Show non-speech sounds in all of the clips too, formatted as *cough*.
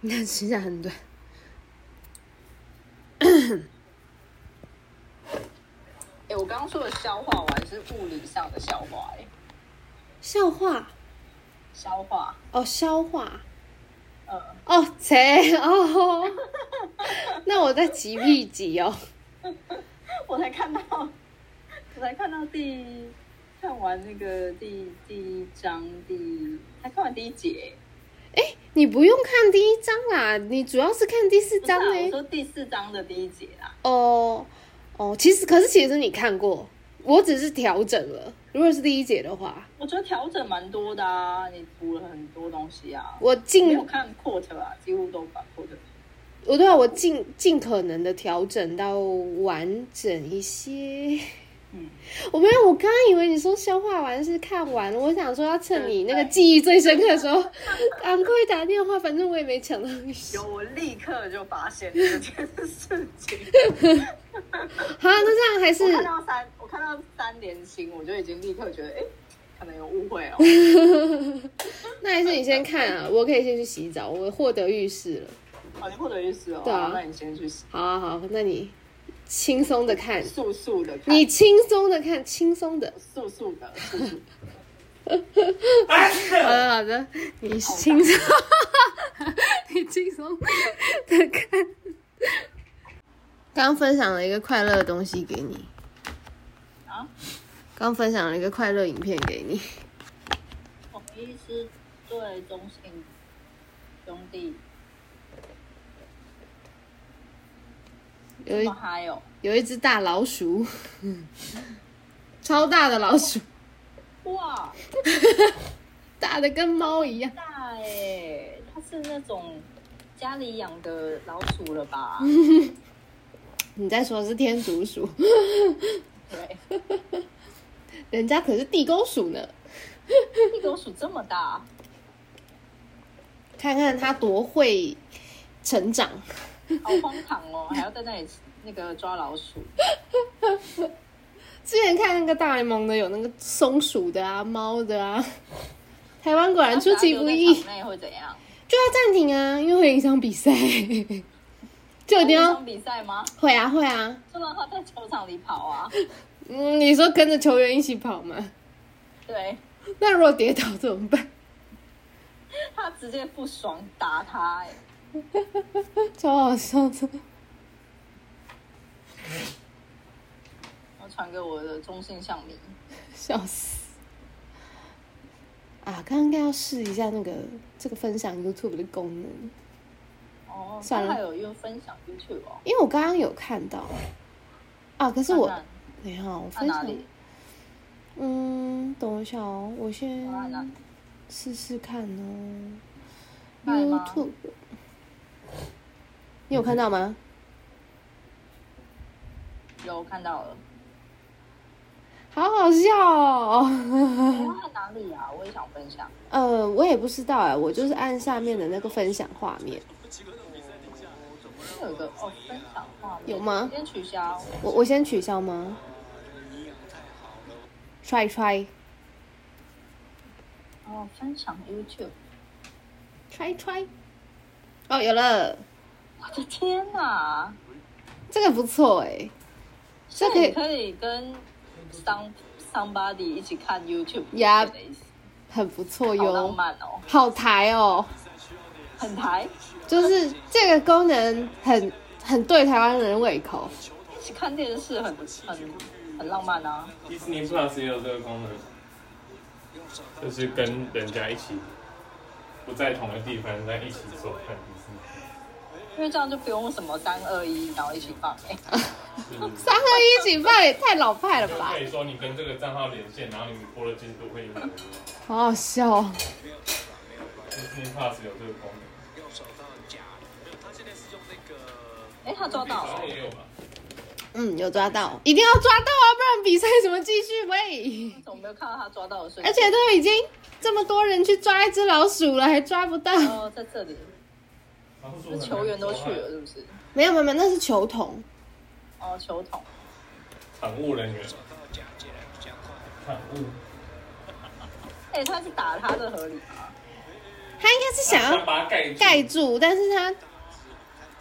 你看指甲很短。*coughs* 哎、欸，我刚刚说的消化完是物理上的消化、欸，哎，消化，消化，哦，消化，嗯，哦，切，哦，*laughs* 那我在急屁急哦，*laughs* 我才看到，我才看到第看完那个第第一章第，才看完第一节。哎、欸，你不用看第一章啦，你主要是看第四章呢、欸。我说第四章的第一节啦。哦，哦，其实可是其实你看过，我只是调整了。如果是第一节的话，我觉得调整蛮多的啊，你补了很多东西啊。我尽看 quote 啊，几乎都把 quote。我对啊，我尽尽可能的调整到完整一些。嗯，我没有，我刚刚以为你说消化完是看完了，我想说要趁你那个记忆最深刻的时候，*laughs* 赶快打电话，反正我也没抢到你。有，我立刻就发现这件事情。好，那这样还是我看到三，我看到三连星，我就已经立刻觉得，哎，可能有误会哦。*laughs* 那还是你先看啊，我可以先去洗澡，我获得浴室了。好，你获得浴室哦。对啊，那你先去洗。好啊，好，那你。轻松的看，素素的看，你轻松的看，轻松的，素素的，*laughs* 素素。好的好的，你轻松，你轻松的看。刚分享了一个快乐的东西给你啊，刚分享了一个快乐影片给你。统一狮对中信兄弟。有一有一只大老鼠，超大的老鼠，哇，大的跟猫一样。大哎，它是那种家里养的老鼠了吧？*laughs* 你在说是天竺鼠？对，人家可是地沟鼠呢。地沟鼠这么大，看看它多会成长。好荒唐哦！还要在那里那个抓老鼠。之前看那个大联盟的，有那个松鼠的啊，猫的啊。*laughs* 台湾果然出其不意。那会怎样？就要暂停啊，因为会影响比赛。*laughs* 就一定要比赛吗？会啊，会啊。就让他在球场里跑啊。嗯，你说跟着球员一起跑吗？对。那如果跌倒怎么办？*laughs* 他直接不爽打他哎。超好笑的！*laughs* 我传给我的中信象迷，*laughs* 笑死！啊，刚刚应该要试一下那个这个分享 YouTube 的功能。哦，算了，还有用分享 YouTube 哦。因为我刚刚有看到啊，可是我看看等一下我分享。嗯，等一下哦，我先试试看哦。YouTube。你有看到吗？有看到了，好好笑哦！在哪里啊？我也想分享。呃，我也不知道哎，我就是按下面的那个分享画面。有个哦，分享画面有吗？先取消。我我先取消吗？Try try。哦，分享 YouTube。Try try。哦，有了。我的天哪，这个不错哎，这可以可以跟 some somebody 一起看 YouTube 呀，很不错哟，好浪漫哦，好台哦，很台，就是这个功能很很对台湾人胃口，一起看电视很很很浪漫啊。Disney Plus 也有这个功能，就是跟人家一起不在同一个地方，但一起做看。因为这样就不用什么三二一，然后一起放哎。*laughs* 三二一一起放也太老派了吧？可以说你跟这个账号连线，然后你播的进度会有。好好笑哦。Disney Plus 有这个功能。哎，他抓到了。也有吧？嗯，有抓到，一定要抓到啊，不然比赛怎么继续？喂。怎么没有看到他抓到的瞬间？而且都已经这么多人去抓一只老鼠了，还抓不到。哦，在这里。是球员都去了，是不是？没有没有没有，那是球童。哦，球童。场务人员。场务。*laughs* 哎、欸，他是打他的合理吗？他应该是想要把它盖盖住，但是他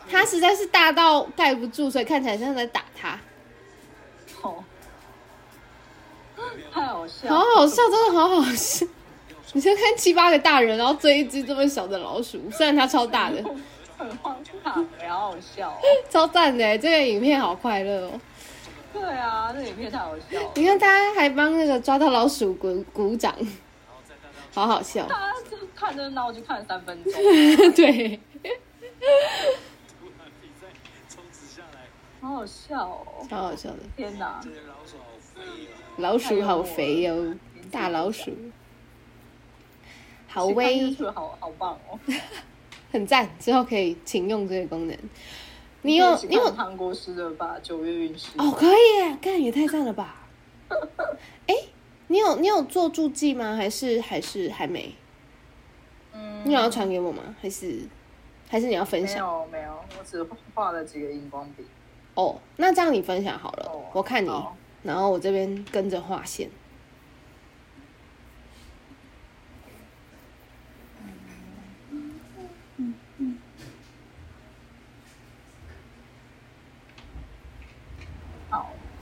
他实在是大到盖不住，所以看起来像在打他。哦，*laughs* 太好笑，好好笑，真的好好笑。你先看七八个大人，然后追一只这么小的老鼠，虽然它超大的，很荒唐，很好好笑，哦，超赞的！这个影片好快乐哦。对啊，这影片太好笑了。你看，大家还帮那个抓到老鼠鼓鼓掌，好好笑。他看热闹就看了三分钟。*laughs* 对。好好笑哦，超好笑的。天哪，老鼠好肥哦，大老鼠。好威，好好棒哦，*laughs* 很赞，之后可以请用这个功能。你有你有韩国诗的吧？九月运势哦，可以，干也太赞了吧！哎、欸，你有你有做注记吗？还是还是还没？嗯，你有要传给我吗？还是还是你要分享？没有没有，我只画了几个荧光笔。哦，那这样你分享好了，哦、我看你，好然后我这边跟着画线。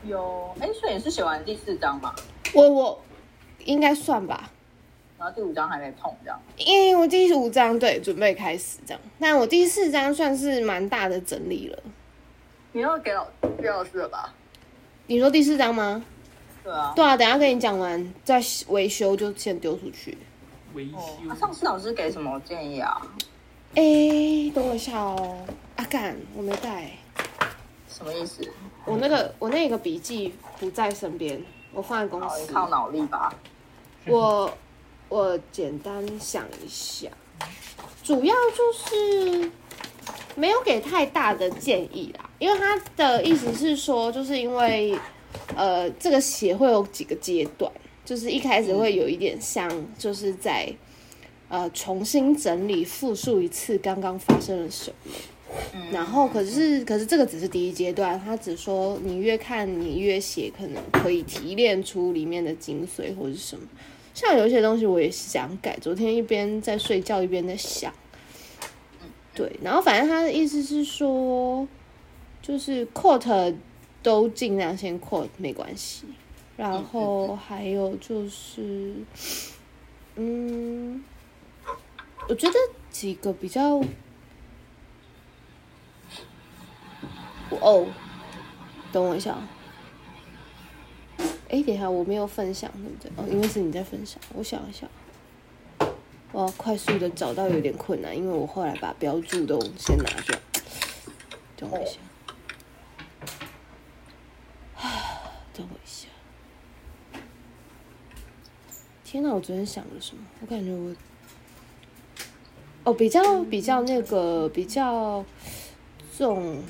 有哎，所以你是写完第四章吗？我我应该算吧。然后第五章还没碰，这样。因为我第五章对准备开始这样，但我第四章算是蛮大的整理了。你要给老给老师了吧？你说第四章吗？对啊。对啊，等下跟你讲完再维修就先丢出去。维修。啊，上次老师给什么建议啊？哎，等我一下哦。阿干，我没带。什么意思？我那个我那个笔记不在身边，我放在公司。靠脑力吧。我我简单想一下，主要就是没有给太大的建议啦，因为他的意思是说，就是因为呃这个写会有几个阶段，就是一开始会有一点像就是在呃重新整理复述一次刚刚发生了什么。然后，可是，可是这个只是第一阶段，他只说你越看，你越写，可能可以提炼出里面的精髓或者什么。像有一些东西我也是想改，昨天一边在睡觉一边在想。对，然后反正他的意思是说，就是 quote 都尽量先 quote 没关系。然后还有就是，嗯，我觉得几个比较。哦，等我一下。哎，等一下，我没有分享，对不对？哦，因为是你在分享。我想一下，我要快速的找到有点困难，因为我后来把标注都先拿掉。等我一下。啊等我一下。天哪，我昨天想了什么？我感觉我……哦，比较比较那个比较重。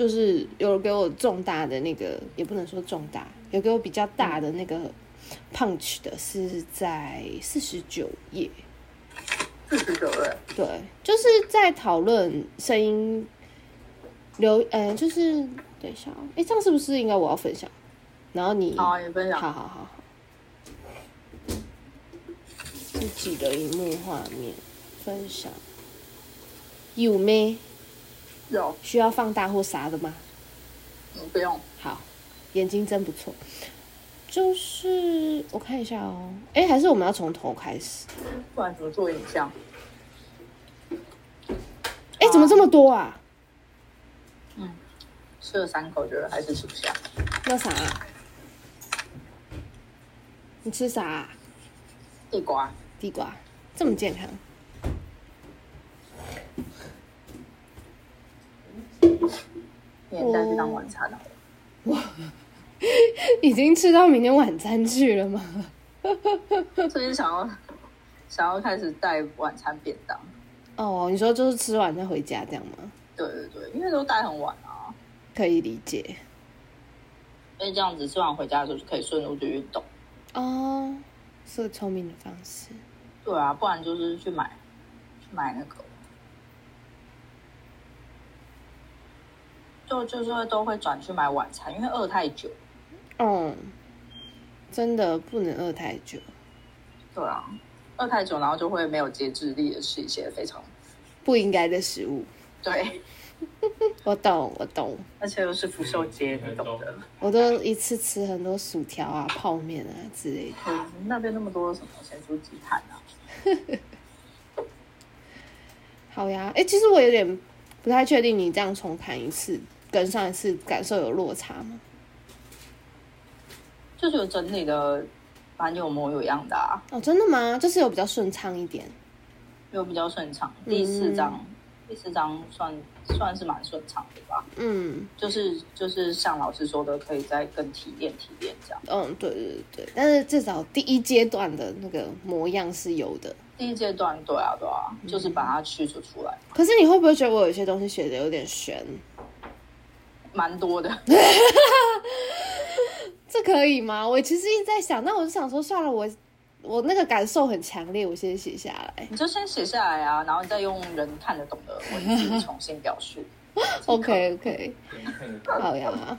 就是有给我重大的那个，也不能说重大，有给我比较大的那个 punch 的是在四十九页。四十九页。对，就是在讨论声音留，呃，就是等一下，哎，这样是不是应该我要分享？然后你，好，你分享。好好好好。自己的荧幕画面分享，有没？有需要放大或啥的吗？嗯，不用。好，眼睛真不错。就是我看一下哦，哎，还是我们要从头开始？不然怎么做影像？哎，怎么这么多啊？嗯，吃了三口，觉得还是吃不下。那啥？你吃啥？地瓜。地瓜，这么健康。明天再去当晚餐了。哇，已经吃到明天晚餐去了吗？*laughs* 最近想要想要开始带晚餐便当。哦，你说就是吃完再回家这样吗？对对对，因为都带很晚啊。可以理解。因为这样子吃完回家的时候就可以顺路去运动。哦，是个聪明的方式。对啊，不然就是去买去买那个。就就是会都会转去买晚餐，因为饿太久。嗯，真的不能饿太久。对啊，饿太久，然后就会没有节制力的吃一些非常不应该的食物。对，*laughs* 我懂，我懂，*laughs* 而且又是福寿街，你懂的。我都一次吃很多薯条啊、泡面啊之类的。嗯，那边那么多什么咸酥鸡摊啊？*laughs* 好呀，哎、欸，其实我有点不太确定，你这样重盘一次，跟上一次感受有落差吗？就是有整理的蛮有模有样的啊。哦，真的吗？就是有比较顺畅一点，有比较顺畅。第四章，嗯、第四章算算是蛮顺畅的吧。嗯，就是就是像老师说的，可以再更提炼提炼这样。嗯，对对对，但是至少第一阶段的那个模样是有的。第一阶段，对啊对啊，就是把它驱除出来。可是你会不会觉得我有些东西写的有点玄？蛮多的。*laughs* 这可以吗？我其实一直在想，那我就想说，算了，我我那个感受很强烈，我先写下来。你就先写下来啊，然后再用人看得懂的 *laughs* 文字重新表述。*laughs* OK OK，好呀。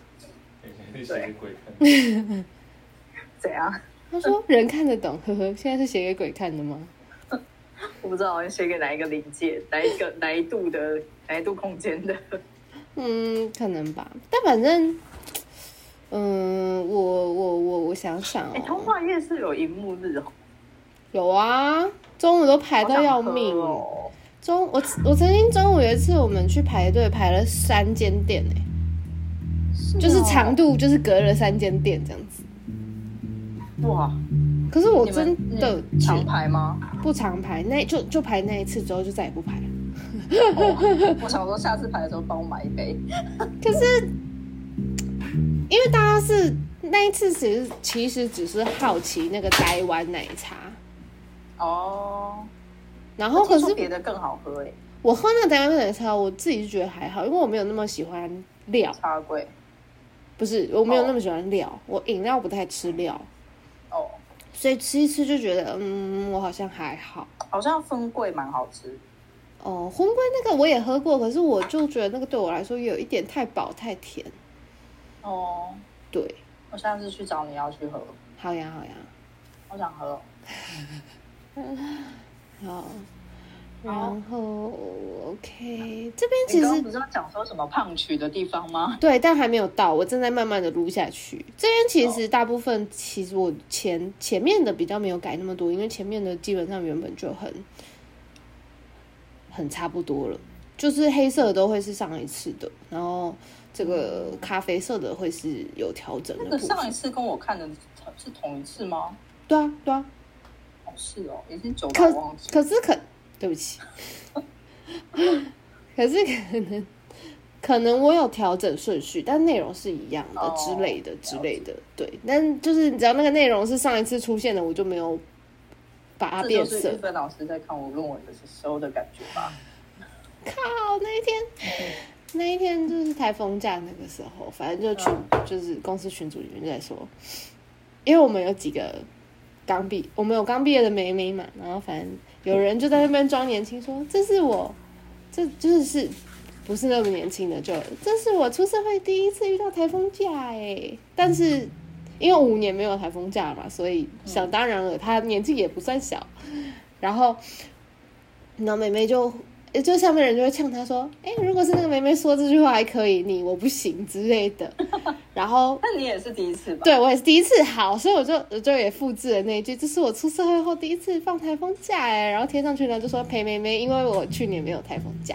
对。怎样？他说人看得懂，呵呵。现在是写给鬼看的吗？我不知道，写给哪一个临界，哪一个哪一度的哪一度空间的？嗯，可能吧。但反正。嗯，我我我我想想哦，哎，通化夜市有荧幕日哦，有啊，中午都排到要命哦。中我我曾经中午有一次我们去排队排了三间店哎，是哦、就是长度就是隔了三间店这样子。哇！可是我真的常排吗？不常排，那就就排那一次之后就再也不排了。哦、我想说下次排的时候帮我买一杯。可是。因为大家是那一次，其实其实只是好奇那个台湾奶茶哦，然后可是别的更好喝哎。我喝那个台湾奶茶，我自己是觉得还好，因为我没有那么喜欢料。茶贵？不是，我没有那么喜欢料，哦、我饮料不太吃料哦，所以吃一吃就觉得，嗯，我好像还好。好像分柜蛮好吃哦，红龟那个我也喝过，可是我就觉得那个对我来说有一点太饱太甜。哦，对，我下次去找你要去喝。好呀，好呀，我想喝。*laughs* 好，然后 OK，这边其实不是要讲说什么胖曲的地方吗？对，但还没有到，我正在慢慢的撸下去。这边其实大部分，其实我前前面的比较没有改那么多，因为前面的基本上原本就很很差不多了，就是黑色的都会是上一次的，然后。这个咖啡色的会是有调整的。那个上一次跟我看的是同一次吗？对啊，对啊。哦，是哦，已经久到忘记。可是可，对不起。*laughs* 可是可能可能我有调整顺序，但内容是一样的之类的之类的。对，但就是只要那个内容是上一次出现的，我就没有把它变色。是分老师在看我论文的时候的感觉吧？*laughs* 靠，那一天。那一天就是台风假那个时候，反正就群就是公司群组里面就在说，因为我们有几个刚毕，我们有刚毕业的妹妹嘛，然后反正有人就在那边装年轻，说这是我，这就是不是那么年轻的，就这是我出社会第一次遇到台风假哎，但是因为五年没有台风假嘛，所以想当然了，他年纪也不算小，然后然后妹妹就。就下面人就会呛他说：“哎、欸，如果是那个妹妹说这句话还可以，你我不行之类的。”然后，*laughs* 那你也是第一次吧？对，我也是第一次。好，所以我就我就也复制了那一句：“这是我出社会后第一次放台风假。”哎，然后贴上去呢，就说陪妹妹，因为我去年没有台风假。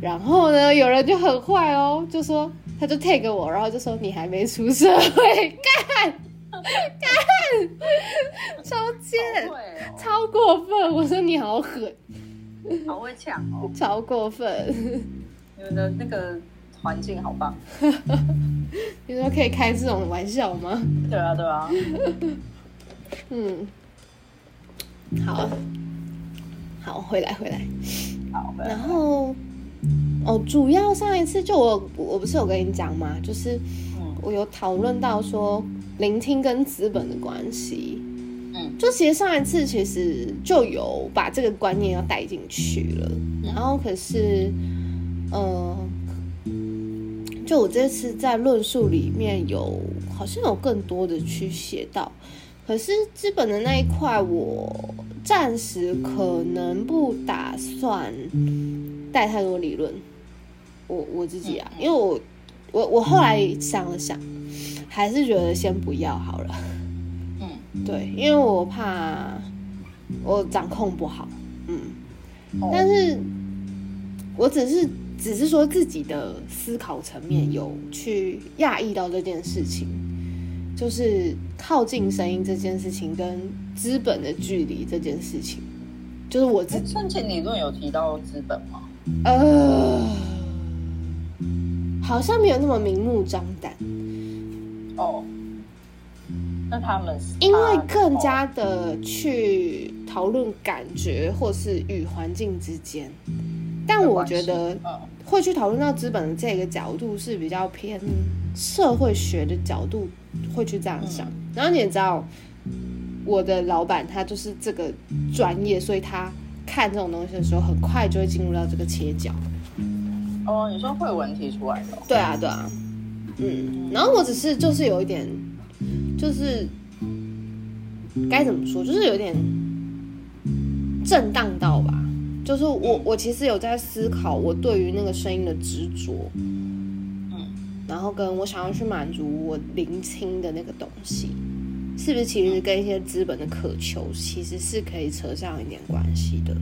然后呢，有人就很坏哦，就说他就 tag 我，然后就说你还没出社会，*laughs* 干干，超贱，哦、超过分。我说你好狠。好会抢哦，超过分！你们的那个环境好棒。你说可以开这种玩笑吗？对啊，对啊。*laughs* 嗯，好，好，回来，回来。好，回来。然后，哦，主要上一次就我，我不是有跟你讲吗？就是我有讨论到说聆听跟资本的关系。嗯就其实上一次其实就有把这个观念要带进去了，然后可是，呃，就我这次在论述里面有好像有更多的去写到，可是资本的那一块我暂时可能不打算带太多理论。我我自己啊，因为我我我后来想了想，还是觉得先不要好了。嗯，*laughs* 对，因为我怕我掌控不好。嗯，但是我只是只是说自己的思考层面有去讶异到这件事情，就是靠近声音这件事情跟资本的距离这件事情，就是我自己。生前理论有提到资本吗？呃。好像没有那么明目张胆哦。那他们因为更加的去讨论感觉或是与环境之间，但我觉得会去讨论到资本的这个角度是比较偏社会学的角度会去这样想。然后你也知道，我的老板他就是这个专业，所以他看这种东西的时候，很快就会进入到这个切角。哦，你说会有问题出来的？对啊，对啊，嗯，然后我只是就是有一点，就是该怎么说，就是有点震荡到吧。就是我我其实有在思考，我对于那个声音的执着，嗯，然后跟我想要去满足我聆听的那个东西，是不是其实跟一些资本的渴求，其实是可以扯上一点关系的，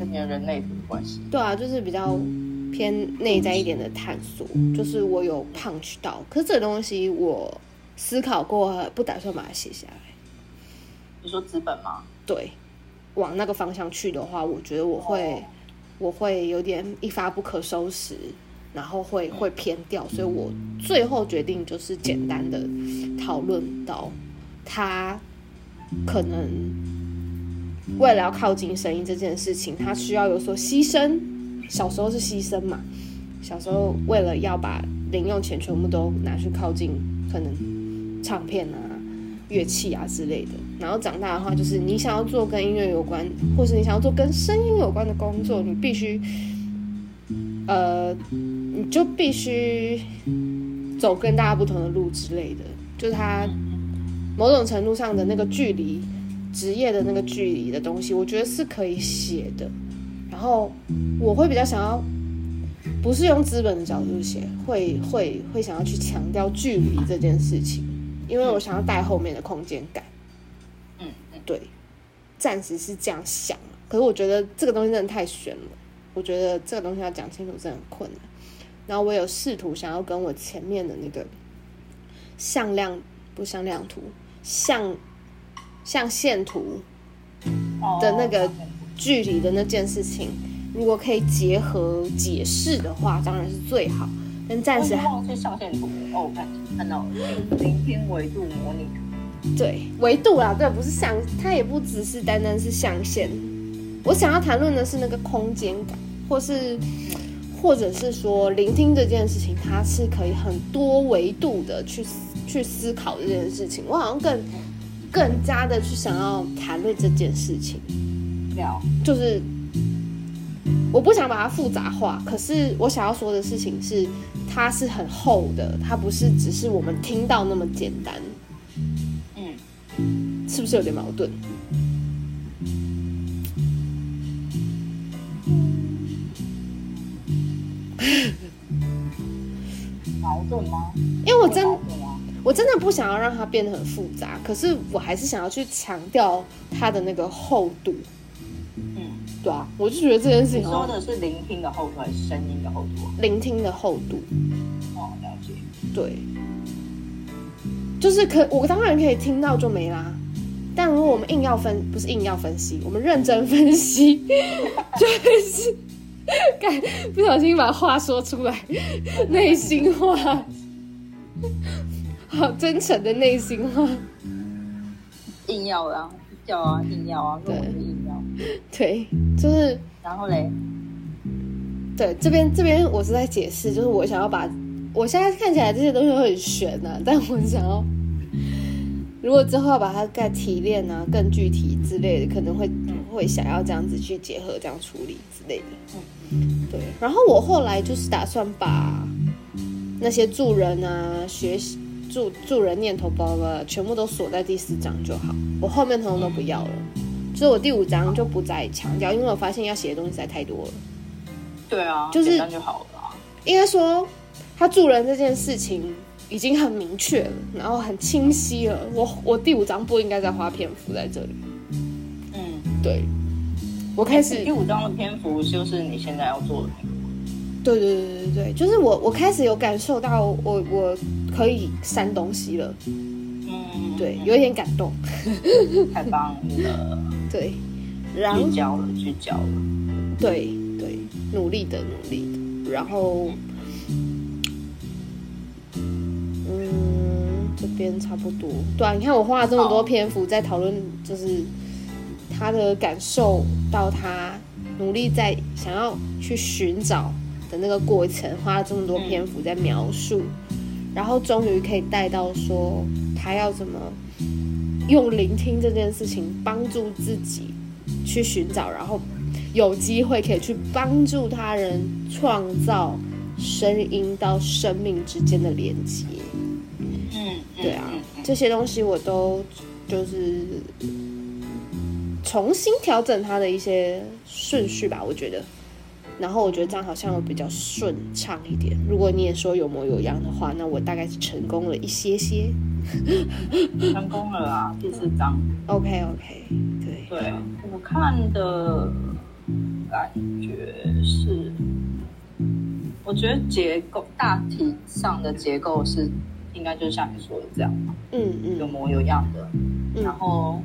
跟你的人类的关系？对啊，就是比较。偏内在一点的探索，就是我有 punch 到，可是这个东西我思考过，不打算把它写下来。你说资本吗？对，往那个方向去的话，我觉得我会，哦、我会有点一发不可收拾，然后会会偏掉，所以我最后决定就是简单的讨论到，他可能为了要靠近声音这件事情，他需要有所牺牲。小时候是牺牲嘛，小时候为了要把零用钱全部都拿去靠近可能唱片啊、乐器啊之类的，然后长大的话，就是你想要做跟音乐有关，或是你想要做跟声音有关的工作，你必须，呃，你就必须走跟大家不同的路之类的，就是他某种程度上的那个距离，职业的那个距离的东西，我觉得是可以写的。然后我会比较想要，不是用资本的角度写，会会会想要去强调距离这件事情，因为我想要带后面的空间感。嗯，对，暂时是这样想。可是我觉得这个东西真的太悬了，我觉得这个东西要讲清楚真的很困难。然后我有试图想要跟我前面的那个向量不向量图，向象限图的那个。距离的那件事情，如果可以结合解释的话，当然是最好。但暂时还忘记象限图哦，看看到聆听维度模拟图。对，维度啊，对，不是象，它也不只是单单是象限。我想要谈论的是那个空间感，或是，或者是说，聆听这件事情，它是可以很多维度的去去思考这件事情。我好像更更加的去想要谈论这件事情。就是，我不想把它复杂化，可是我想要说的事情是，它是很厚的，它不是只是我们听到那么简单。嗯，是不是有点矛盾？矛盾吗？因为我真，我真的不想要让它变得很复杂，可是我还是想要去强调它的那个厚度。对啊，我就觉得这件事情。你说的是聆听的厚度还是声音的厚度？聆听的厚度。哦，了解。对，就是可我当然可以听到就没啦，但如果我们硬要分，不是硬要分析，我们认真分析，*laughs* 就是，干不小心把话说出来，内心话，*laughs* 好真诚的内心话，硬要啊，要啊，硬要啊，对。对，就是，然后嘞，对，这边这边我是在解释，就是我想要把，我现在看起来这些东西都很悬呐、啊，但我想要，如果之后要把它再提炼啊，更具体之类的，可能会会想要这样子去结合，这样处理之类的。嗯，对。然后我后来就是打算把那些助人啊、学习助助人念头包了，全部都锁在第四章就好，我后面通通都不要了。所以我第五章就不再强调，因为我发现要写的东西实在太多了。对啊，就是就好了。应该说，他助人这件事情已经很明确了，然后很清晰了。我我第五章不应该再花篇幅在这里。嗯，对。我开始第五章的篇幅就是你现在要做的。对对对对对，就是我我开始有感受到我我可以删东西了。嗯，对，有一点感动。太棒了。对，然后聚焦了，聚焦了。对对，努力的努力的，然后，嗯，这边差不多。对啊，你看我花了这么多篇幅在讨论，就是。他的感受到他努力在想要去寻找的那个过程，花了这么多篇幅在描述，然后终于可以带到说他要怎么用聆听这件事情帮助自己去寻找，然后有机会可以去帮助他人创造声音到生命之间的连接。嗯，对啊，这些东西我都就是。重新调整它的一些顺序吧，我觉得，然后我觉得这样好像会比较顺畅一点。如果你也说有模有样的话，那我大概是成功了一些些。成功了啊，第四章。OK OK，对。对，我看的感觉是，我觉得结构大体上的结构是应该就像你说的这样，嗯嗯，有模有样的，嗯、然后。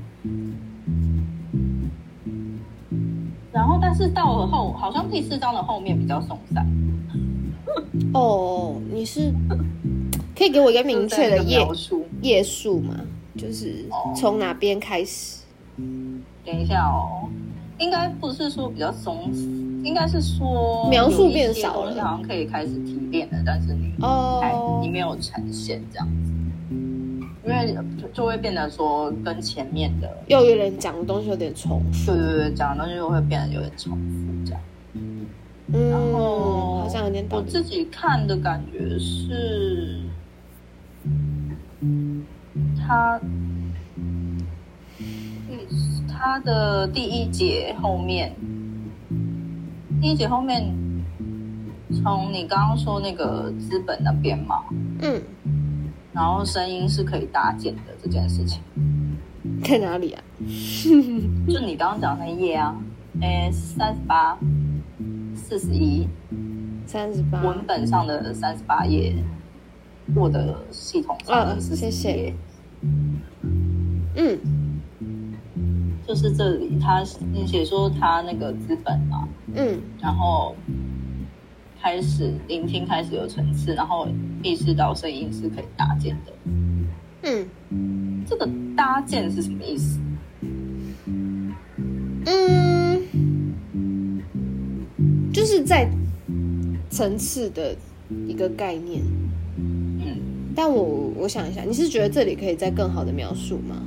然后，但是到了后，好像第四章的后面比较松散。哦，你是可以给我一个明确的页数页数吗？就是从哪边开始？哦？等一下哦，应该不是说比较松，应该是说描述变少了，好像可以开始提炼了，但是你哦，你没有呈现这样子。因为就会变得说跟前面的又有点讲的东西有点重复，对对对，讲的东西又会变得有点重复这样。嗯，然后好像有点我自己看的感觉是，他，他的第一节后面，第一节后面，从你刚刚说那个资本那边嘛，嗯。然后声音是可以搭建的这件事情，在哪里啊？*laughs* 就你刚刚讲那页啊，诶，三十八、四十一、三十八，文本上的三十八页，我的系统上的四十页。谢谢。嗯，就是这里，他你写说他那个资本嘛，嗯，然后。开始聆听，开始有层次，然后意识到声音是可以搭建的。嗯，这个搭建是什么意思？嗯，就是在层次的一个概念。嗯，但我我想一下，你是觉得这里可以再更好的描述吗？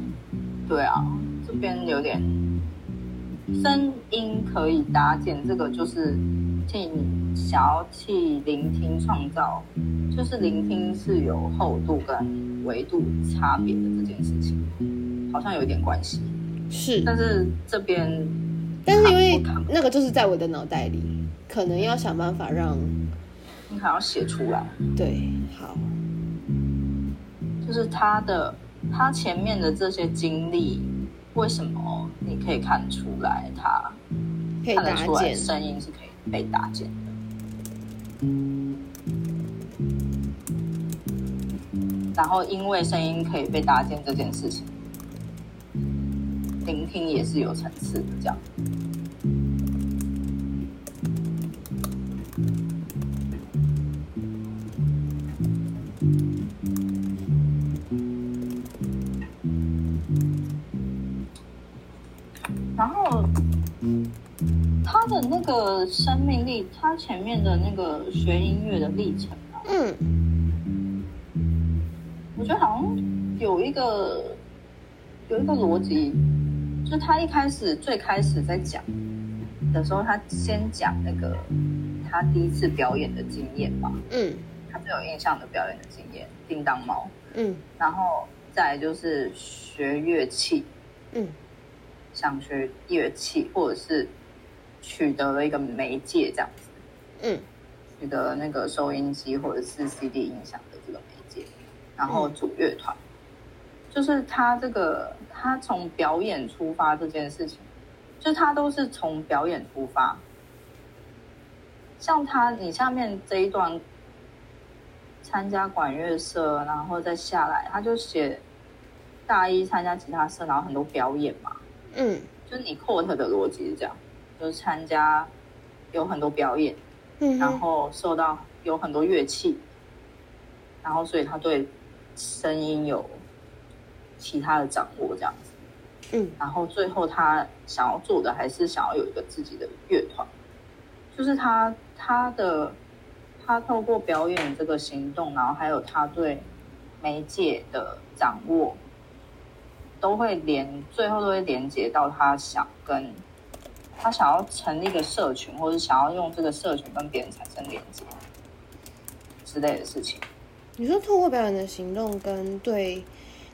对啊，这边有点声音可以搭建，这个就是。替你想要去聆听创造，就是聆听是有厚度跟维度差别的这件事情，好像有一点关系。是，但是这边，但是因为那个就是在我的脑袋里，可能要想办法让你还要写出来。对，好，就是他的他前面的这些经历，为什么你可以看出来他看得出来声音是可以。被搭建的，然后因为声音可以被搭建这件事情，聆听也是有层次的，这样。然后。他的那个生命力，他前面的那个学音乐的历程啊，嗯，我觉得好像有一个有一个逻辑，就是他一开始最开始在讲的时候，他先讲那个他第一次表演的经验嘛，嗯，他最有印象的表演的经验，叮当猫，嗯，然后再来就是学乐器，嗯。想学乐器，或者是取得了一个媒介这样子，嗯，取得了那个收音机或者是 CD 音响的这个媒介，然后组乐团，嗯、就是他这个他从表演出发这件事情，就他都是从表演出发。像他，你下面这一段参加管乐社，然后再下来，他就写大一参加吉他社，然后很多表演嘛。嗯，就是你 quote 的逻辑是这样，就是参加有很多表演，嗯，然后受到有很多乐器，然后所以他对声音有其他的掌握，这样子。嗯，然后最后他想要做的还是想要有一个自己的乐团。就是他他的他透过表演这个行动，然后还有他对媒介的掌握，都会连最后都会连接到他想跟他想要成立一个社群，或者想要用这个社群跟别人产生连接之类的事情。你说透过表演的行动跟对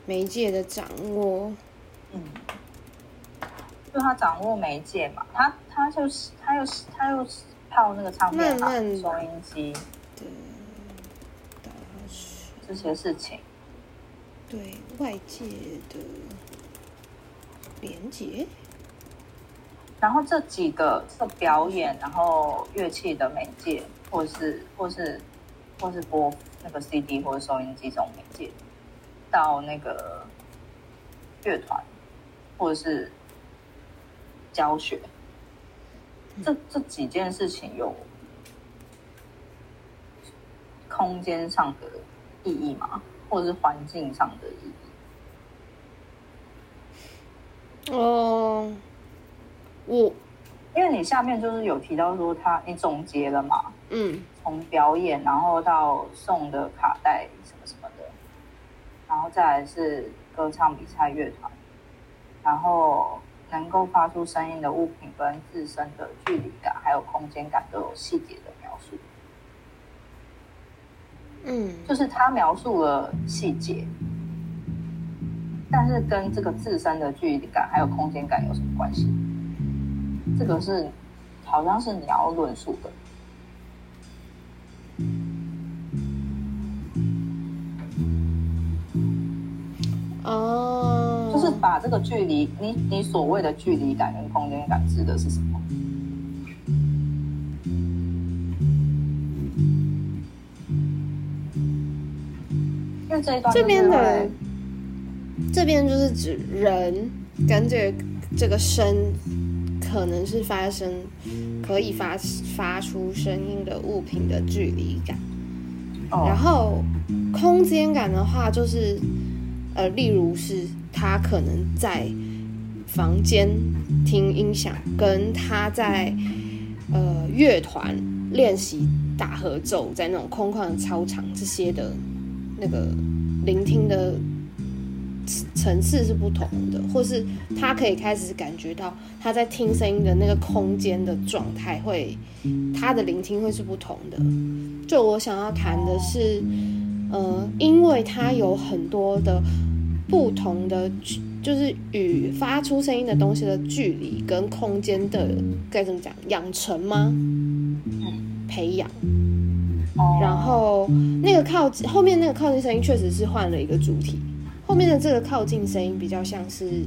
媒介的掌握，嗯。就他掌握媒介嘛，他他就是他又是他又是靠那个唱片行、收音机，对，这些事情，对外界的连接，然后这几个这个表演，然后乐器的媒介，或是或是或是播那个 CD 或者收音机这种媒介，到那个乐团，或者是。教学，这这几件事情有空间上的意义吗？或者是环境上的意义？哦，我因为你下面就是有提到说他，你总结了嘛？嗯，从表演，然后到送的卡带什么什么的，然后再来是歌唱比赛乐团，然后。能够发出声音的物品跟自身的距离感，还有空间感都有细节的描述。嗯，就是他描述了细节，但是跟这个自身的距离感还有空间感有什么关系？这个是好像是你要论述的。哦。就是把这个距离，你你所谓的距离感跟空间感指的是什么？因为这一段这边的这边就是指人跟这个、这个声可能是发生可以发发出声音的物品的距离感，哦、然后空间感的话就是呃，例如是。他可能在房间听音响，跟他在呃乐团练习打合奏，在那种空旷的操场，这些的那个聆听的层次是不同的，或是他可以开始感觉到他在听声音的那个空间的状态，会他的聆听会是不同的。就我想要谈的是，呃，因为他有很多的。不同的就是与发出声音的东西的距离跟空间的该怎么讲养成吗？培养。然后那个靠近后面那个靠近声音确实是换了一个主题，后面的这个靠近声音比较像是，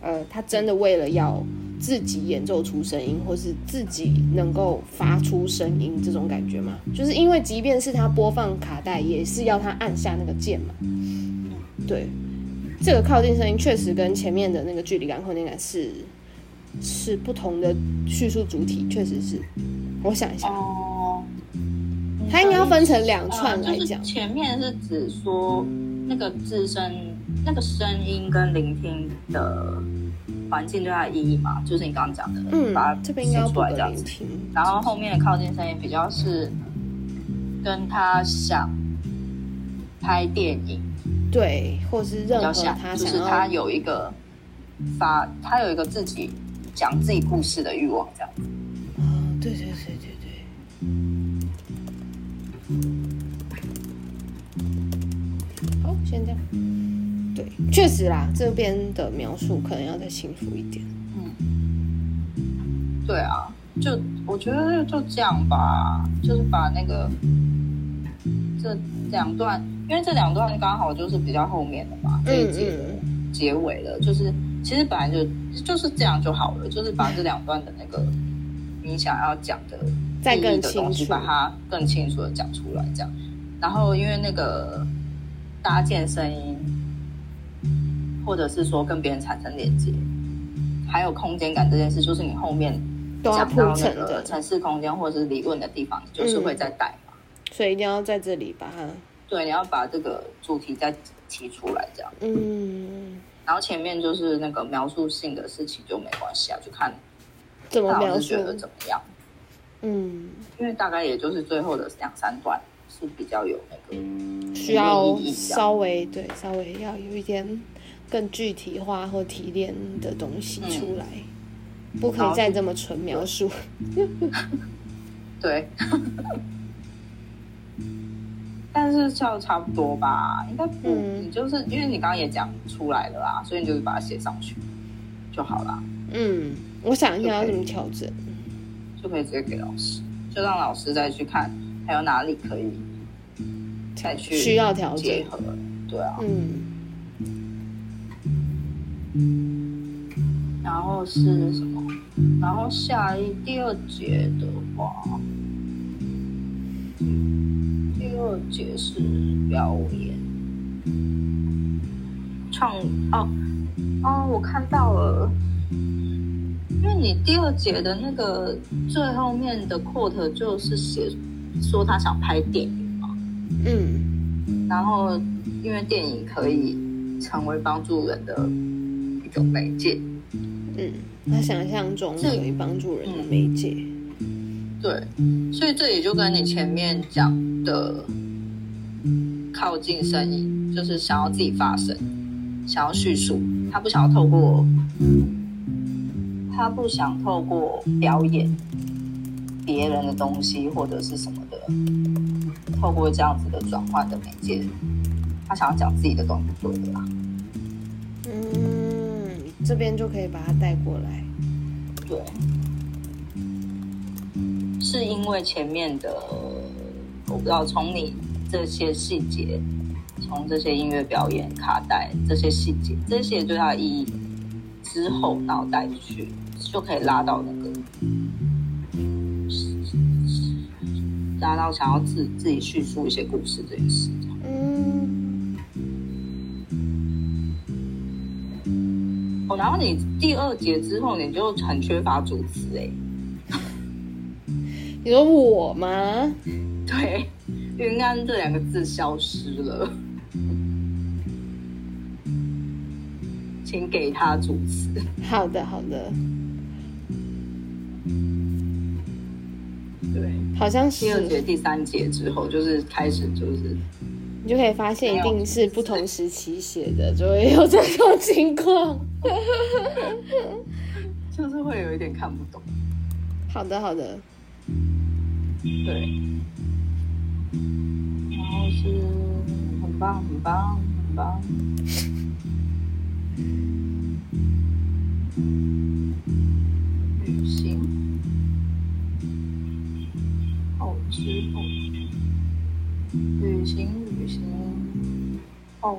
呃，他真的为了要自己演奏出声音，或是自己能够发出声音这种感觉嘛？就是因为即便是他播放卡带，也是要他按下那个键嘛。对。这个靠近声音确实跟前面的那个距离感、空间感是是不同的叙述主体，确实是。我想一下，哦，它应该要分成两串来讲。呃就是、前面是指说那个自身那个声音跟聆听的环境对它的意义嘛，就是你刚刚讲的，嗯，把它写出来这样子。然后后面的靠近声音比较是跟他想拍电影。对，或是任何他想，就是他有一个发，他有一个自己讲自己故事的欲望，这样。哦，对对对先这样。对，确实啦，这边的描述可能要再清楚一点。嗯对啊，就我觉得就这样吧，就是把那个这两段，因为这两段刚好就是比较后面的嘛，这一节的结尾了，就是其实本来就就是这样就好了，就是把这两段的那个你想要讲的再更清楚，把它更清楚的讲出来，这样。然后因为那个搭建声音，或者是说跟别人产生连接，还有空间感这件事，就是你后面讲到那个城市空间或者是理论的地方，就是会再带嘛。所以一定要在这里把它。对，你要把这个主题再提出来，这样。嗯。然后前面就是那个描述性的事情就没关系啊，就看怎么描述，觉得怎么样。嗯，因为大概也就是最后的两三段是比较有那个需要稍微对稍微要有一点更具体化或提炼的东西出来，嗯、不可以再这么纯描述。*laughs* 对。*laughs* 但是就差不多吧，应该不，嗯、你就是因为你刚刚也讲出来了啦，所以你就是把它写上去就好了。嗯，我想一下要怎么调整，就可以直接给老师，就让老师再去看还有哪里可以再去需要调整。对啊，嗯，然后是什么？然后下一第二节的话。第二节是表演，唱哦哦，我看到了，因为你第二节的那个最后面的 quote 就是写说他想拍电影嘛，嗯，然后因为电影可以成为帮助人的一种媒介，嗯，他想象中可以帮助人的媒介。对，所以这也就跟你前面讲的靠近声音，就是想要自己发声，想要叙述，他不想要透过，他不想透过表演别人的东西或者是什么的，透过这样子的转换的媒介，他想要讲自己的东西，对的啦。嗯，这边就可以把它带过来，对。是因为前面的，我不知道从你这些细节，从这些音乐表演、卡带这些细节，这些对他的意义之后，然后带去就可以拉到那个，拉到想要自自己叙述一些故事这件事。嗯。哦，然后你第二节之后，你就很缺乏主词哎。你说我吗？对，云安这两个字消失了，请给他主词。好的，好的。好像是第二节、第三节之后，就是开始，就是你就可以发现，一定是不同时期写的，就会有这种情况，*laughs* 就是会有一点看不懂。好的，好的。对，然后是很棒，很棒，很棒。*laughs* 旅行，哦，之后，旅行，旅行，哦，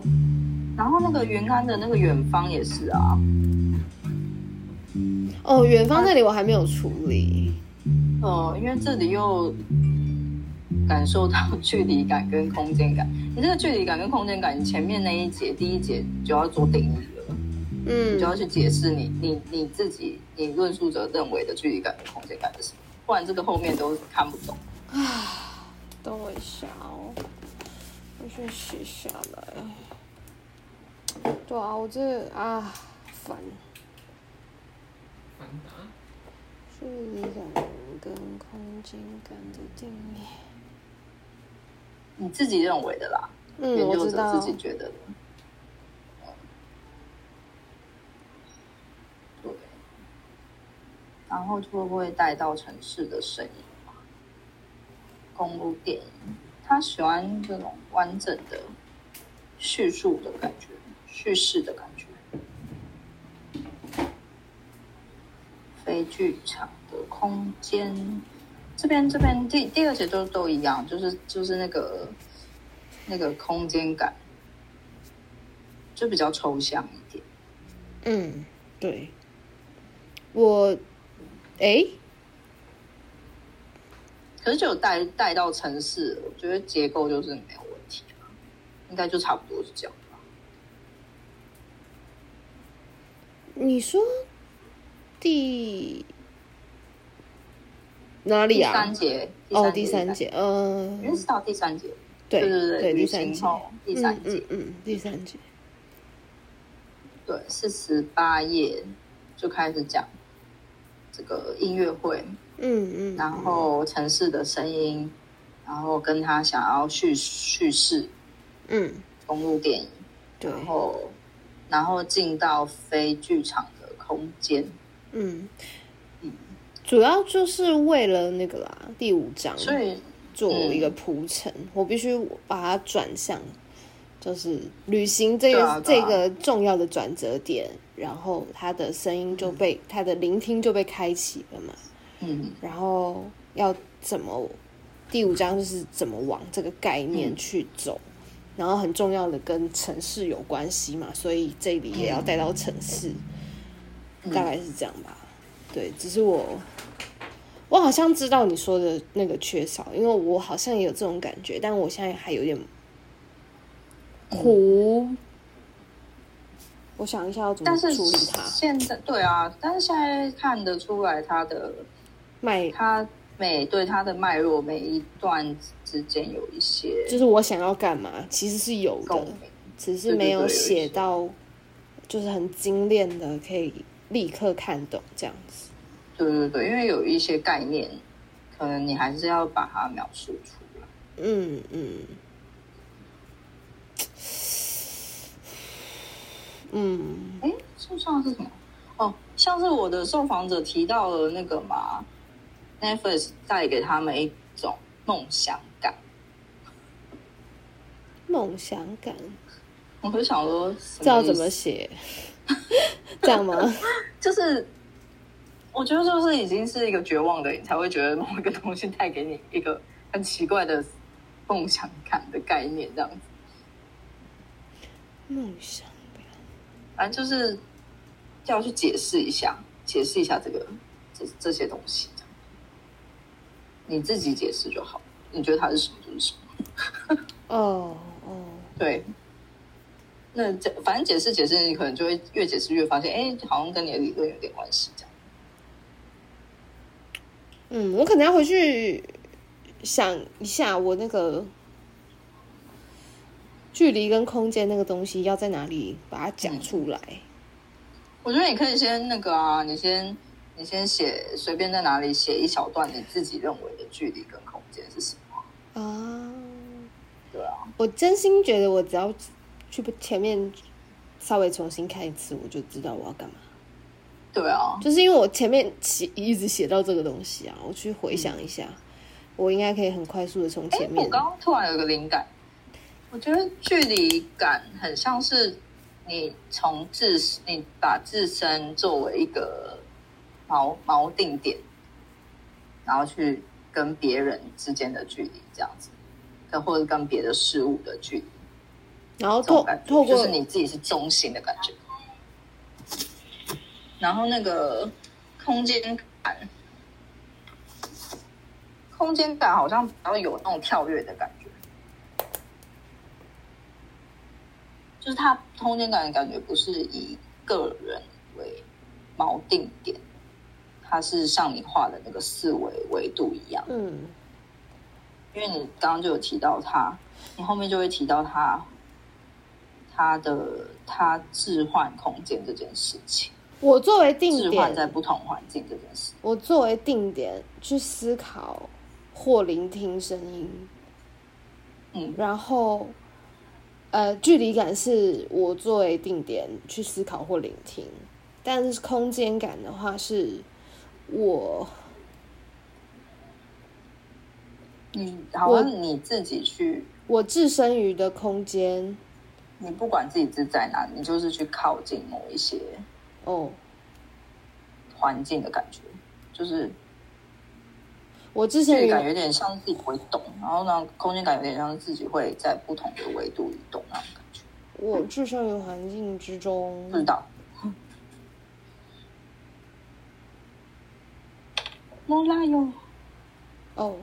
然后那个云安的那个远方也是啊。哦，远方那里我还没有处理。哦，因为这里又感受到距离感跟空间感。你这个距离感跟空间感，你前面那一节第一节就要做定义了，嗯，你就要去解释你你你自己你论述者认为的距离感跟空间感是什么，不然这个后面都看不懂。啊，*sighs* 等我一下哦，我先写下来。对啊，我这啊烦。烦距离感跟空间感的定义，你自己认为的啦，嗯，研究者自己觉得的。对，然后会不会带到城市的声音？公路电影，他喜欢这种完整的叙述的感觉，叙事的感觉。非剧场的空间，这边这边第第二节都都一样，就是就是那个那个空间感，就比较抽象一点。嗯，对。我，哎，可是就有带带到城市，我觉得结构就是没有问题，应该就差不多是这样。你说第哪里啊？第三节哦，第三节，嗯，应该是到第三节，对对对对，第三节，第三节，嗯嗯，第三节，对，四十八页就开始讲这个音乐会，嗯嗯，然后城市的声音，然后跟他想要叙叙事，嗯，公路电影，对，然后。然后进到非剧场的空间，嗯。嗯，主要就是为了那个啦，第五章，所以做一个铺陈，嗯、我必须把它转向，就是旅行这个、啊、这个重要的转折点，然后他的声音就被他、嗯、的聆听就被开启了嘛，嗯，然后要怎么第五章就是怎么往这个概念去走。嗯然后很重要的跟城市有关系嘛，所以这里也要带到城市，嗯、大概是这样吧。对，只是我，我好像知道你说的那个缺少，因为我好像也有这种感觉，但我现在还有点苦。嗯、我想一下要怎么处理它。现在对啊，但是现在看得出来它的脉，它。每对它的脉络，每一段之间有一些，就是我想要干嘛，其实是有的，只是没有写到，就是很精炼的，可以立刻看懂这样子。对对对，因为有一些概念，可能你还是要把它描述出来。嗯嗯嗯，哎，像像是什么？哦，像是我的受访者提到了那个嘛。Netflix 带给他们一种梦想感，梦想感，我会想说，知道怎么写，*laughs* 这样吗？就是我觉得，就是已经是一个绝望的人，才会觉得某一个东西带给你一个很奇怪的梦想感的概念，这样子。梦想感，反正就是要去解释一下，解释一下这个这这些东西。你自己解释就好，你觉得它是什么就是什么。哦哦，*laughs* 对。那这反正解释解释，你可能就会越解释越发现，哎，好像跟你的理论有点关系，这样。嗯，我可能要回去想一下，我那个距离跟空间那个东西要在哪里把它讲出来。嗯。我觉得你可以先那个啊，你先。你先写，随便在哪里写一小段你自己认为的距离跟空间是什么啊？对啊，我真心觉得我只要去前面稍微重新看一次，我就知道我要干嘛。对啊，就是因为我前面写一直写到这个东西啊，我去回想一下，嗯、我应该可以很快速的从前面。我刚刚突然有个灵感，我觉得距离感很像是你从自你把自身作为一个。锚锚定点，然后去跟别人之间的距离这样子，跟或者跟别的事物的距离，然后透透过就是你自己是中心的感觉，然后那个空间感，空间感好像比较有那种跳跃的感觉，就是它空间感的感觉不是以个人为锚定点。它是像你画的那个四维维度一样，嗯，因为你刚刚就有提到它，你后面就会提到它，它的它置换空间这件事情。我作为定点，置换在不同环境这件事，我作为定点去思考或聆听声音，嗯，然后，呃，距离感是我作为定点去思考或聆听，但是空间感的话是。我，你好像你自己去，我置身于的空间，你不管自己是在哪，你就是去靠近某一些哦环境的感觉。就是我之前感觉有点像自己会动，然后呢，空间感有点像自己会在不同的维度移动那种感觉。我置身于环境之中，不知道。莫拉哟。哦，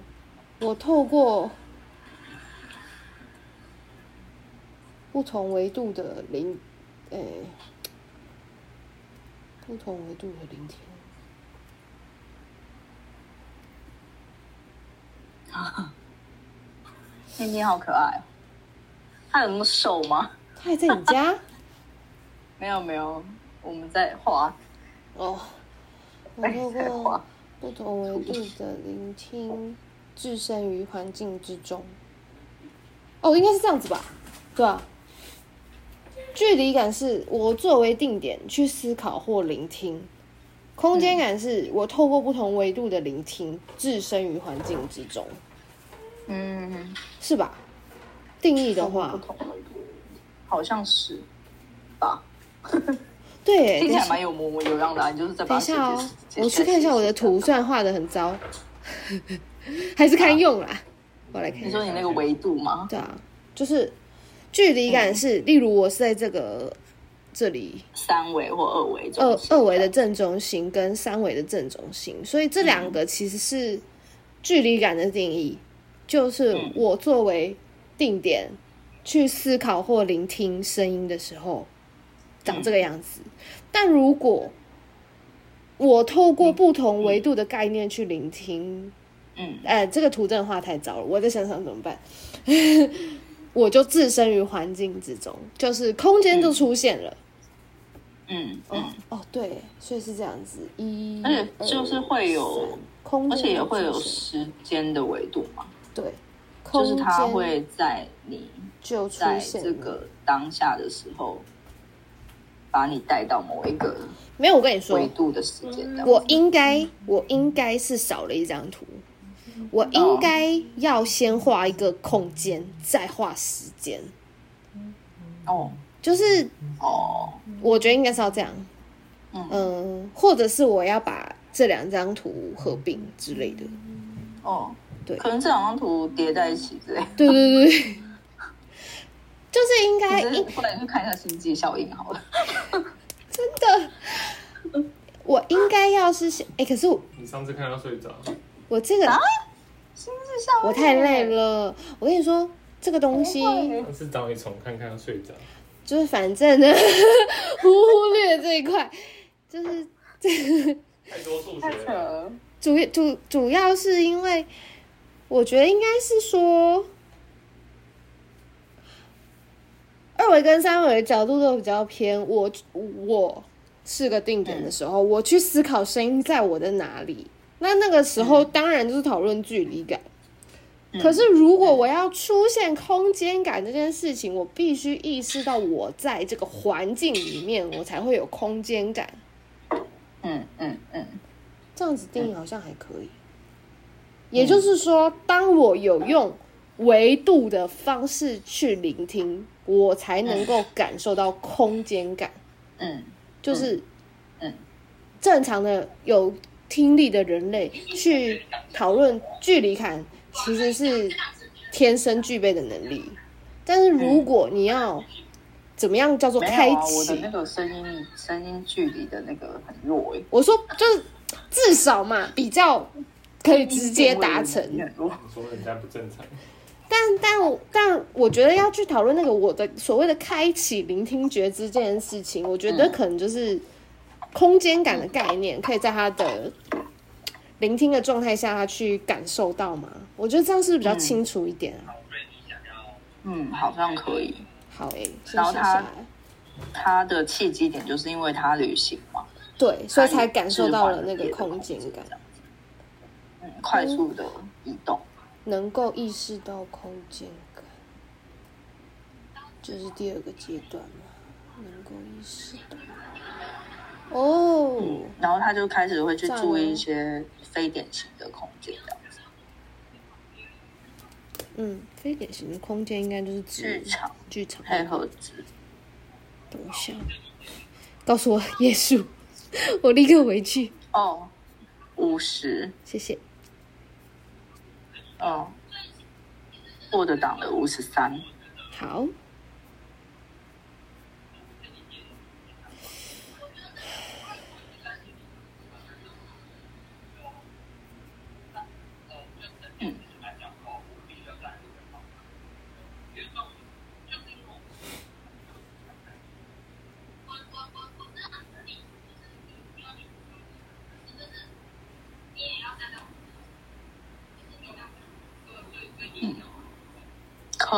我透过不同维度的聆，诶，不同维度的聆听。啊，*laughs* 天天好可爱哦！他有那么瘦吗？他还在你家？*laughs* 没有没有，我们在画。哦，我透过不同维度的聆听，置身于环境之中。哦，应该是这样子吧？对啊。距离感是我作为定点去思考或聆听，空间感是我透过不同维度的聆听，置身于环境之中。嗯，是吧？定义的话，不同维度，好像是吧？*laughs* 对，听起来蛮有模模有样的啊。你就是在等一下哦，我去看一下我的图，虽然画的很糟，还是看用啦。我来看。你说你那个维度吗？对啊，就是距离感是，例如我是在这个这里三维或二维，二二维的正中心跟三维的正中心，所以这两个其实是距离感的定义。就是我作为定点去思考或聆听声音的时候，长这个样子。但如果我透过不同维度的概念去聆听，嗯，哎、呃，这个图真的画太糟了，我在想想怎么办？*laughs* 我就置身于环境之中，就是空间就出现了。嗯，哦哦，对，所以是这样子，一，而且就是会有空间，而且也会有时间的维度嘛。对，就是它会在你就在这个当下的时候，把你带到某一个没有。我跟你说，维度的时间，我应该我应该是少了一张图，我应该要先画一个空间，再画时间。哦，就是哦，我觉得应该是要这样。嗯，或者是我要把这两张图合并之类的。哦。对，可能这两张图叠在一起之类。对对对，就是应该。后来去看一下星际效应好了。*laughs* 真的，我应该要是哎、欸，可是我你上次看到睡着。我这个啊，星际效应，我太累了。我跟你说，这个东西是找你重看看到睡着。就是反正呢，*laughs* 忽略这一块，就是这个太多数学了。主主主要是因为。我觉得应该是说，二维跟三维的角度都比较偏。我我是个定点的时候，我去思考声音在我的哪里。那那个时候当然就是讨论距离感。可是如果我要出现空间感这件事情，我必须意识到我在这个环境里面，我才会有空间感。嗯嗯嗯，这样子定义好像还可以。也就是说，当我有用维度的方式去聆听，我才能够感受到空间感。嗯，就是，嗯，正常的有听力的人类去讨论距离感，其实是天生具备的能力。但是如果你要怎么样叫做开启？我的那个声音声音距离的那个很弱诶。我说就是至少嘛，比较。可以直接达成。你说人家不正常，但但但我觉得要去讨论那个我的所谓的开启聆听觉知这件事情，我觉得可能就是空间感的概念，可以在他的聆听的状态下，他去感受到嘛？我觉得这样是不是比较清楚一点啊？嗯，好像可以。好诶、欸，然后他他的契机点就是因为他旅行嘛，对，所以才感受到了那个空间感。快速的移动，能够意识到空间感，这是第二个阶段嘛？能够意识到哦、然后他就开始会去注意一些非典型的空间，这样子。嗯，非典型的空间应该就是剧场、剧场、黑盒子。等一下，告诉我耶稣，我立刻回去。哦。五十，谢谢。哦，Word 档的五十三。好。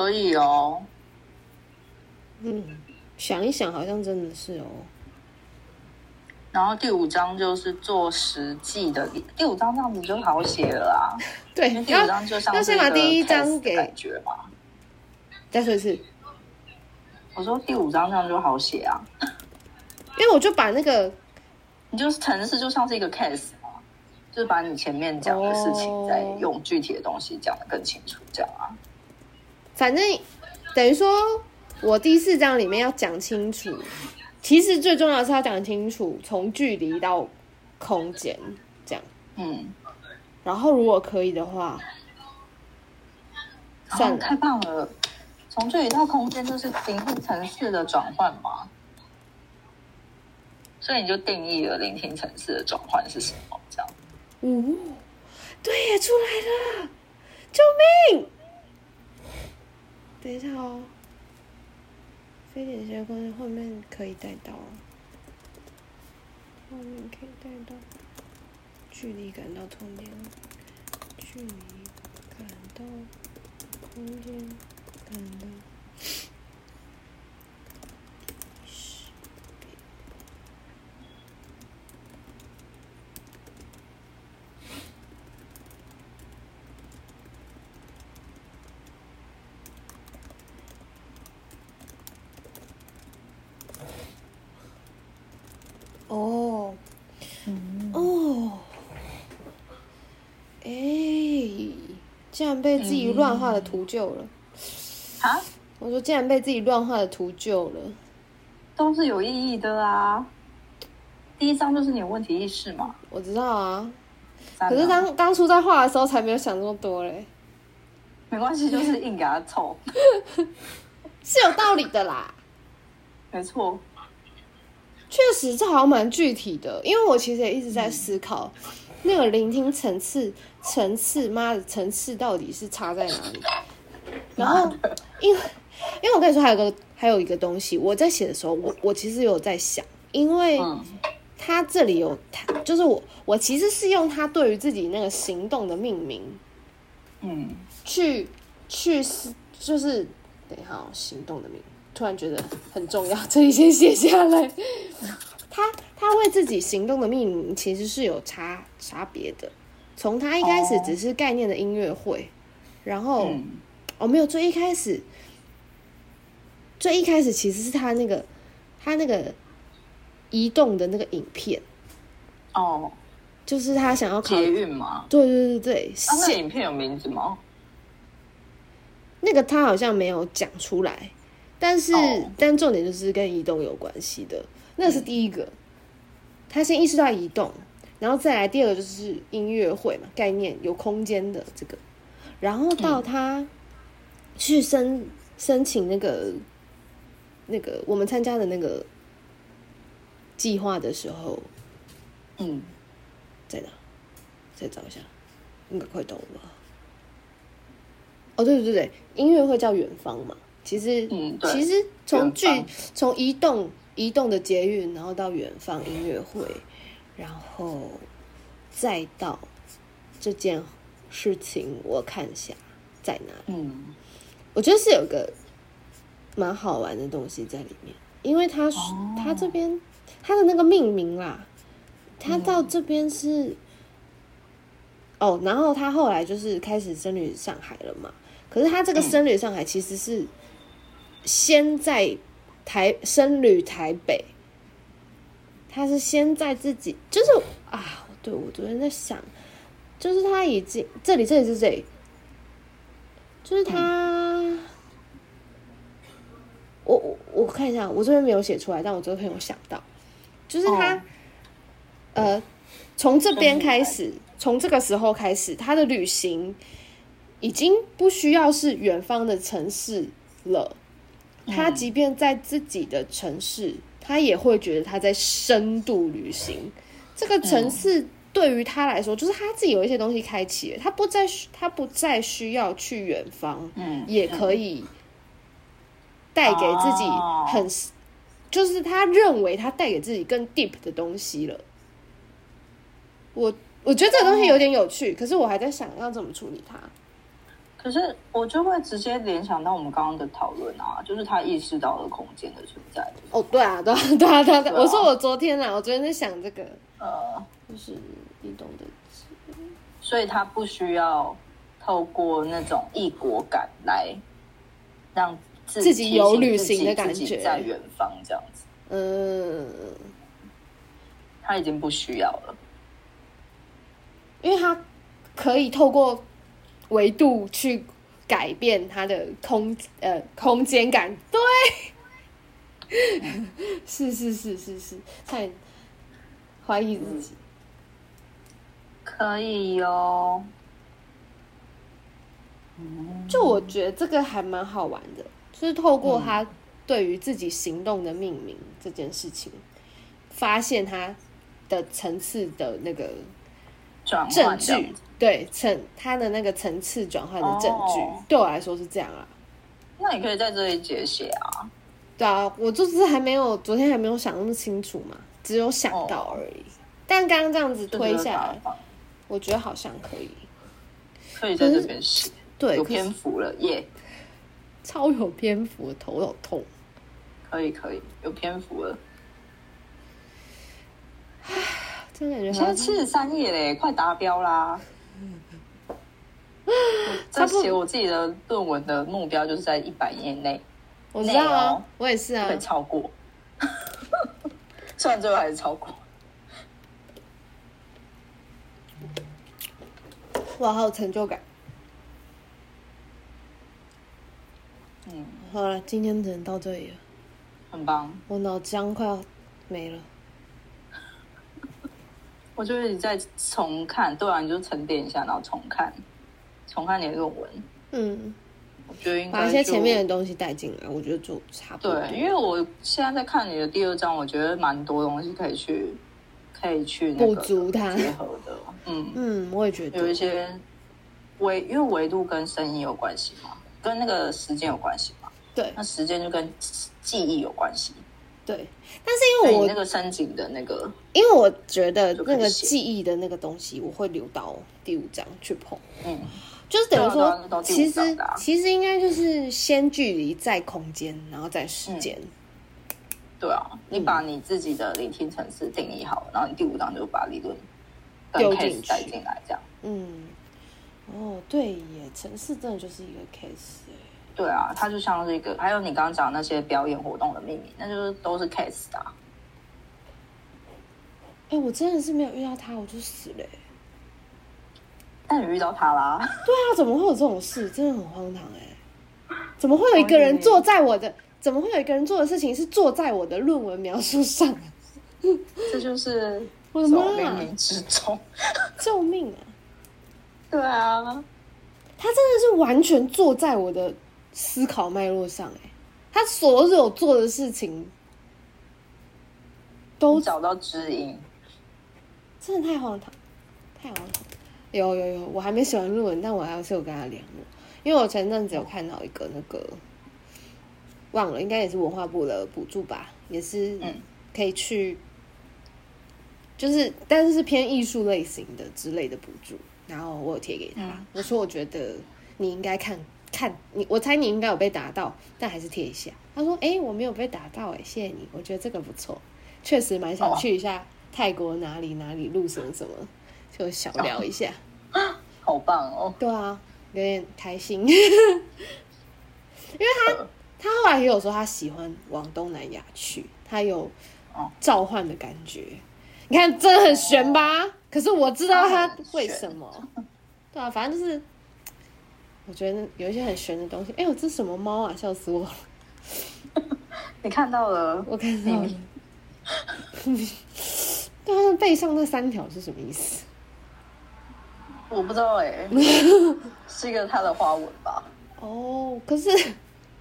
可以哦，嗯，想一想，好像真的是哦。然后第五章就是做实际的，第五章这样子就好写了啊。*laughs* 对，第五章就像要先把第一章给感觉嘛。再说一次，我说第五章这样就好写啊，因为我就把那个，你就是城市就像是一个 case 嘛，就是把你前面讲的事情再用具体的东西讲的更清楚，这样啊。反正等于说，我第四章里面要讲清楚，其实最重要的是要讲清楚从距离到空间这样。嗯，然后如果可以的话，算了，哦，太棒了！从距离到空间就是聆听层次的转换嘛，所以你就定义了聆听层次的转换是什么？这样。哦，对呀，出来了，救命！等一下哦，非典型空间后面可以带到，后面可以带到，距离感到空间，距离感到空间感到。哦，嗯、哦，哎，竟然被自己乱画的图救了！啊、嗯？我说竟然被自己乱画的图救了，都是有意义的啊！第一张就是你有问题意识嘛？我知道啊，可是当当初在画的时候才没有想这么多嘞。没关系，就是硬给他凑，*laughs* 是有道理的啦。没错。确实，这好像蛮具体的，因为我其实也一直在思考，那个聆听层次，层次，妈的层次到底是差在哪里？然后，因为，因为我跟你说，还有个，还有一个东西，我在写的时候，我我其实有在想，因为他这里有，就是我我其实是用他对于自己那个行动的命名，嗯，去去是就是等一下，行动的命名。突然觉得很重要，这里先写下来。*laughs* 他他为自己行动的命名其实是有差差别的。从他一开始只是概念的音乐会，oh. 然后、嗯、哦没有，最一开始最一开始其实是他那个他那个移动的那个影片哦，oh. 就是他想要捷运吗？对对对对，啊、那影片有名字吗？那个他好像没有讲出来。但是，oh. 但重点就是跟移动有关系的，那是第一个。他先意识到移动，然后再来第二个就是音乐会嘛，概念有空间的这个，然后到他去申申请那个那个我们参加的那个计划的时候，嗯，在哪？再找一下，应该快到了吧？哦，对对对，音乐会叫远方嘛。其实，嗯、其实从距从移动移动的捷运，然后到远方音乐会，然后再到这件事情，我看一下在哪里。嗯，我觉得是有个蛮好玩的东西在里面，因为他他这边他的那个命名啦，他到这边是、嗯、哦，然后他后来就是开始僧侣上海了嘛。可是他这个僧侣上海其实是。先在台僧侣台北，他是先在自己就是啊，对，我昨天在想，就是他已经这里这里是这里，就是他，嗯、我我我看一下，我这边没有写出来，但我昨天有想到，就是他，哦、呃，从这边开始，从这个时候开始，他的旅行已经不需要是远方的城市了。他即便在自己的城市，他也会觉得他在深度旅行。这个城市对于他来说，就是他自己有一些东西开启了，他不再他不再需要去远方，嗯，也可以带给自己很，就是他认为他带给自己更 deep 的东西了。我我觉得这个东西有点有趣，可是我还在想要怎么处理它。可是我就会直接联想到我们刚刚的讨论啊，就是他意识到了空间的存在。哦，对啊，对啊，对啊，对啊！我说我昨天啊，我昨天在想这个，呃，就是你懂的，所以他不需要透过那种异国感来让自己，自己有旅行的感觉，在远方这样子。嗯，他已经不需要了，因为他可以透过。维度去改变它的空呃空间感，对，是是是是是，太怀疑自己，可以哟。就我觉得这个还蛮好玩的，就是透过他对于自己行动的命名这件事情，发现他的层次的那个证据。对层它的那个层次转换的证据，oh. 对我来说是这样啊。那你可以在这里解写啊。对啊，我就是还没有昨天还没有想那么清楚嘛，只有想到而已。Oh. 但刚刚这样子推下来，我觉得好像可以，可以在这边写。对，有篇幅了耶 *laughs*. 超有篇幅，头好痛。可以可以，有篇幅了。唉，真的觉现在七十三页嘞，快达标啦。*laughs* 在写我自己的论文的目标就是在一百页内，我知道啊，我也是啊，会超过，*laughs* 虽然最后还是超过。哇，好有成就感。嗯，好了，今天只能到这里了，很棒。我脑浆快要没了。*laughs* 我觉得你再重看，对啊，你就沉淀一下，然后重看。重看你的论文，嗯，我觉得应该把一些前面的东西带进来，我觉得就差不多。对，因为我现在在看你的第二章，我觉得蛮多东西可以去，可以去补足它结合的。嗯嗯，我也觉得有一些维，因为维度跟声音有关系嘛，跟那个时间有关系嘛。对，那时间就跟记忆有关系。对，但是因为我那个深井的那个，因为我觉得那个记忆的那个东西，我会留到第五章去碰。嗯。就是等于说，啊、其实其实应该就是先距离，再空间，然后再时间、嗯。对啊，你把你自己的聆听层次定义好，然后你第五章就把理论丢进去，带进来，这样。嗯，哦，对耶，程式真的就是一个 case。对啊，它就像是一个，还有你刚刚讲那些表演活动的秘密，那就是都是 case 啊。哎、欸，我真的是没有遇到他，我就死了。但你遇到他啦？对啊，怎么会有这种事？真的很荒唐哎、欸！怎么会有一个人坐在我的？怎么会有一个人做的事情是坐在我的论文描述上？这就是我的妈冥冥之中，救命啊！对啊，他真的是完全坐在我的思考脉络上哎、欸，他所有做的事情都找到知音，真的太荒唐，太荒唐。有有有，我还没写完论文，但我还是有跟他联络，因为我前阵子有看到一个那个，忘了，应该也是文化部的补助吧，也是可以去，嗯、就是但是是偏艺术类型的之类的补助，然后我有贴给他，嗯、我说我觉得你应该看看你，我猜你应该有被打到，但还是贴一下。他说：“哎、欸，我没有被打到、欸，哎，谢谢你，我觉得这个不错，确实蛮想去一下泰国哪里哪里，路什么什么。”就小聊一下，好棒哦！对啊，有点开心，因为他他后来也有说他喜欢往东南亚去，他有召唤的感觉。你看，真的很玄吧？可是我知道他为什么。对啊，反正就是我觉得有一些很玄的东西。哎呦，这是什么猫啊？笑死我了！*laughs* 你看到了？我看到了。*laughs* 但他背上那三条是什么意思？我不知道哎、欸，*laughs* 是一个它的花纹吧？哦，可是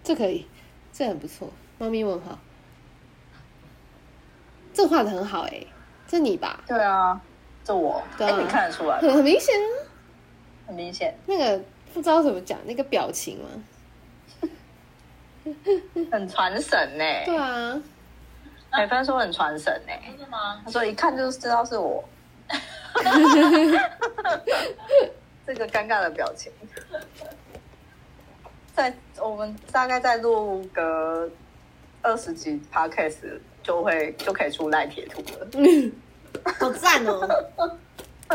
这可以，这很不错。猫咪问号，这画的很好哎、欸，这你吧？对啊，这我，对、啊欸，你看得出来？很很明显啊，很明显。那个不知道怎么讲，那个表情嘛，*laughs* 很传神呢、欸。对啊，美芬说很传神呢、欸。真的吗？他说一看就知道是我。*laughs* 这个尴尬的表情，在我们大概再录个二十集 Podcast 就会就可以出赖贴图了。嗯，*laughs* 好赞哦！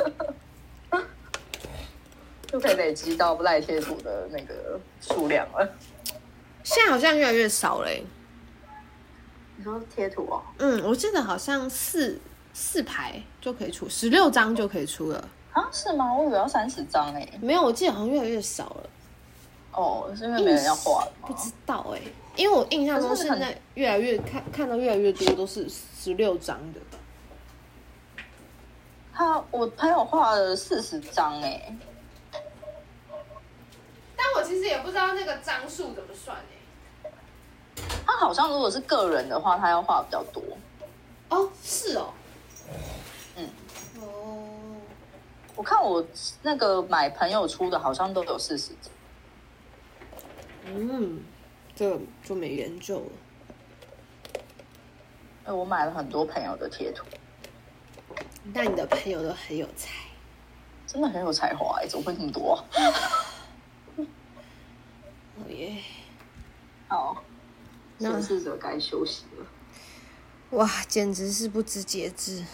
*laughs* 就可以累积到赖贴图的那个数量了。现在好像越来越少了。你说贴图哦？嗯，我记得好像四。四排就可以出，十六张就可以出了啊？是吗？我以为要三十张哎。没有，我记得好像越来越少了。哦，是因为没人要画了吗？不知道哎，因为我印象中现在越来越看看到越来越多都是十六张的。他我朋友画了四十张哎，但我其实也不知道那个张数怎么算哎。他好像如果是个人的话，他要画比较多。哦，是哦。嗯，哦，我看我那个买朋友出的，好像都有四十张。嗯，这就没研究了。哎，我买了很多朋友的贴图。那你的朋友都很有才，真的很有才华哎，怎么会这么多啊？*laughs* 哦耶！好，显示者该休息了。哇，简直是不知节制。